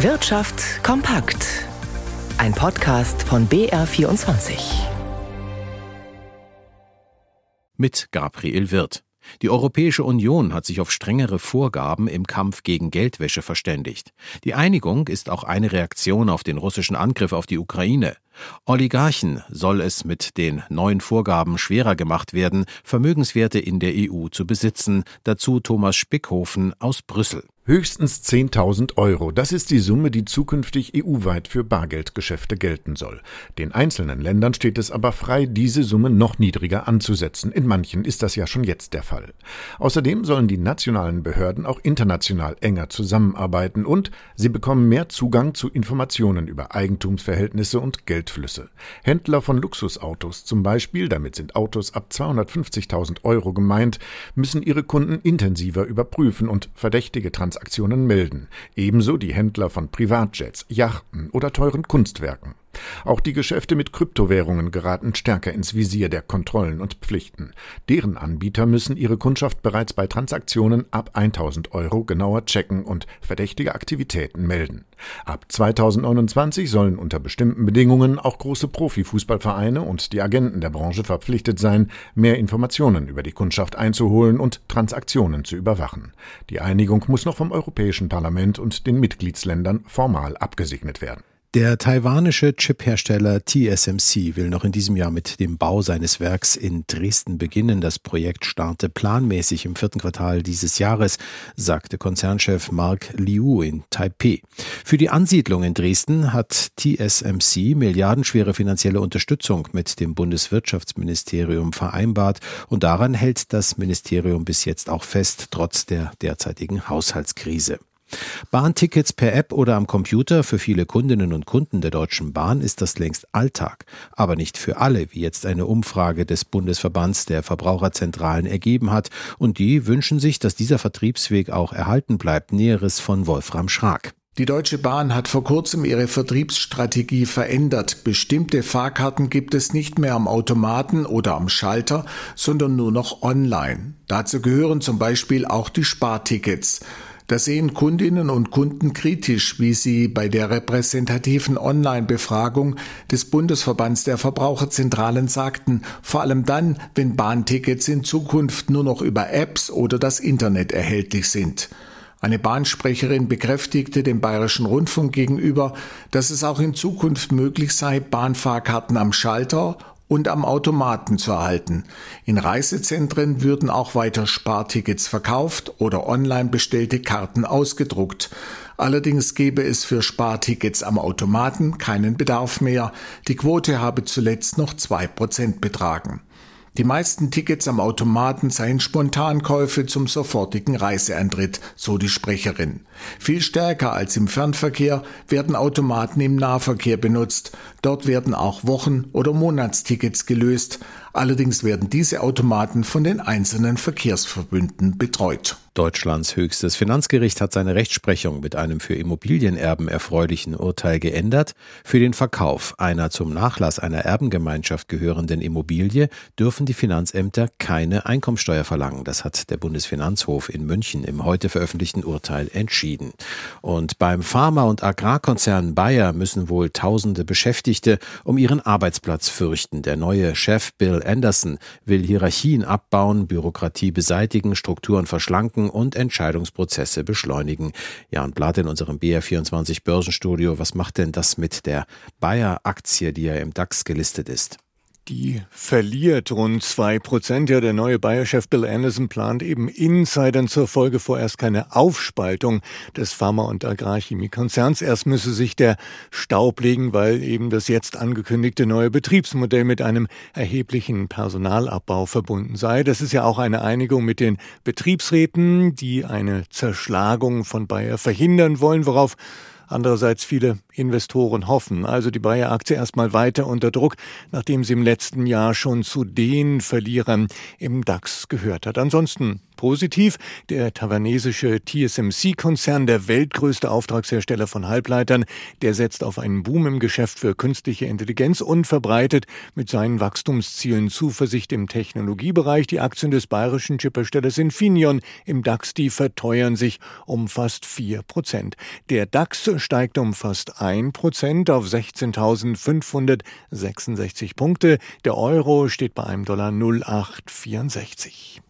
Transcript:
Wirtschaft kompakt. Ein Podcast von BR24. Mit Gabriel Wirth. Die Europäische Union hat sich auf strengere Vorgaben im Kampf gegen Geldwäsche verständigt. Die Einigung ist auch eine Reaktion auf den russischen Angriff auf die Ukraine. Oligarchen soll es mit den neuen Vorgaben schwerer gemacht werden, Vermögenswerte in der EU zu besitzen. Dazu Thomas Spickhofen aus Brüssel. Höchstens 10.000 Euro, das ist die Summe, die zukünftig EU-weit für Bargeldgeschäfte gelten soll. Den einzelnen Ländern steht es aber frei, diese Summe noch niedriger anzusetzen. In manchen ist das ja schon jetzt der Fall. Außerdem sollen die nationalen Behörden auch international enger zusammenarbeiten und sie bekommen mehr Zugang zu Informationen über Eigentumsverhältnisse und Geldflüsse. Händler von Luxusautos zum Beispiel, damit sind Autos ab 250.000 Euro gemeint, müssen ihre Kunden intensiver überprüfen und verdächtige Transaktionen Transaktionen melden, ebenso die Händler von Privatjets, Yachten oder teuren Kunstwerken. Auch die Geschäfte mit Kryptowährungen geraten stärker ins Visier der Kontrollen und Pflichten. Deren Anbieter müssen ihre Kundschaft bereits bei Transaktionen ab 1000 Euro genauer checken und verdächtige Aktivitäten melden. Ab 2029 sollen unter bestimmten Bedingungen auch große Profifußballvereine und die Agenten der Branche verpflichtet sein, mehr Informationen über die Kundschaft einzuholen und Transaktionen zu überwachen. Die Einigung muss noch vom Europäischen Parlament und den Mitgliedsländern formal abgesegnet werden. Der taiwanische Chiphersteller TSMC will noch in diesem Jahr mit dem Bau seines Werks in Dresden beginnen. Das Projekt starte planmäßig im vierten Quartal dieses Jahres, sagte Konzernchef Mark Liu in Taipei. Für die Ansiedlung in Dresden hat TSMC milliardenschwere finanzielle Unterstützung mit dem Bundeswirtschaftsministerium vereinbart und daran hält das Ministerium bis jetzt auch fest, trotz der derzeitigen Haushaltskrise. Bahntickets per App oder am Computer für viele Kundinnen und Kunden der Deutschen Bahn ist das längst Alltag, aber nicht für alle, wie jetzt eine Umfrage des Bundesverbands der Verbraucherzentralen ergeben hat, und die wünschen sich, dass dieser Vertriebsweg auch erhalten bleibt. Näheres von Wolfram Schrag. Die Deutsche Bahn hat vor kurzem ihre Vertriebsstrategie verändert. Bestimmte Fahrkarten gibt es nicht mehr am Automaten oder am Schalter, sondern nur noch online. Dazu gehören zum Beispiel auch die Spartickets. Das sehen Kundinnen und Kunden kritisch, wie sie bei der repräsentativen Online-Befragung des Bundesverbands der Verbraucherzentralen sagten, vor allem dann, wenn Bahntickets in Zukunft nur noch über Apps oder das Internet erhältlich sind. Eine Bahnsprecherin bekräftigte dem Bayerischen Rundfunk gegenüber, dass es auch in Zukunft möglich sei, Bahnfahrkarten am Schalter und am Automaten zu erhalten. In Reisezentren würden auch weiter Spartickets verkauft oder online bestellte Karten ausgedruckt. Allerdings gäbe es für Spartickets am Automaten keinen Bedarf mehr. Die Quote habe zuletzt noch zwei Prozent betragen. Die meisten Tickets am Automaten seien Spontankäufe zum sofortigen Reiseantritt, so die Sprecherin. Viel stärker als im Fernverkehr werden Automaten im Nahverkehr benutzt. Dort werden auch Wochen- oder Monatstickets gelöst. Allerdings werden diese Automaten von den einzelnen Verkehrsverbünden betreut. Deutschlands höchstes Finanzgericht hat seine Rechtsprechung mit einem für Immobilienerben erfreulichen Urteil geändert. Für den Verkauf einer zum Nachlass einer Erbengemeinschaft gehörenden Immobilie dürfen die Finanzämter keine Einkommensteuer verlangen. Das hat der Bundesfinanzhof in München im heute veröffentlichten Urteil entschieden. Und beim Pharma- und Agrarkonzern Bayer müssen wohl tausende Beschäftigte um ihren Arbeitsplatz fürchten. Der neue Chef Bill Anderson will Hierarchien abbauen, Bürokratie beseitigen, Strukturen verschlanken und Entscheidungsprozesse beschleunigen. Jan Blatt in unserem BR24 Börsenstudio. Was macht denn das mit der Bayer-Aktie, die ja im DAX gelistet ist? Die verliert rund zwei Prozent. Ja, der neue Bayer-Chef Bill Anderson plant eben Insidern zur Folge vorerst keine Aufspaltung des Pharma- und Agrarchemiekonzerns. Erst müsse sich der Staub legen, weil eben das jetzt angekündigte neue Betriebsmodell mit einem erheblichen Personalabbau verbunden sei. Das ist ja auch eine Einigung mit den Betriebsräten, die eine Zerschlagung von Bayer verhindern wollen, worauf andererseits viele Investoren hoffen. Also die Bayer-Aktie erstmal weiter unter Druck, nachdem sie im letzten Jahr schon zu den Verlierern im DAX gehört hat. Ansonsten positiv. Der taiwanesische TSMC-Konzern, der weltgrößte Auftragshersteller von Halbleitern, der setzt auf einen Boom im Geschäft für künstliche Intelligenz und verbreitet mit seinen Wachstumszielen Zuversicht im Technologiebereich. Die Aktien des bayerischen Chipherstellers Infineon im DAX, die verteuern sich um fast vier Prozent. Der DAX steigt um fast 1 Prozent auf 16.566 Punkte. Der Euro steht bei einem Dollar 0,864.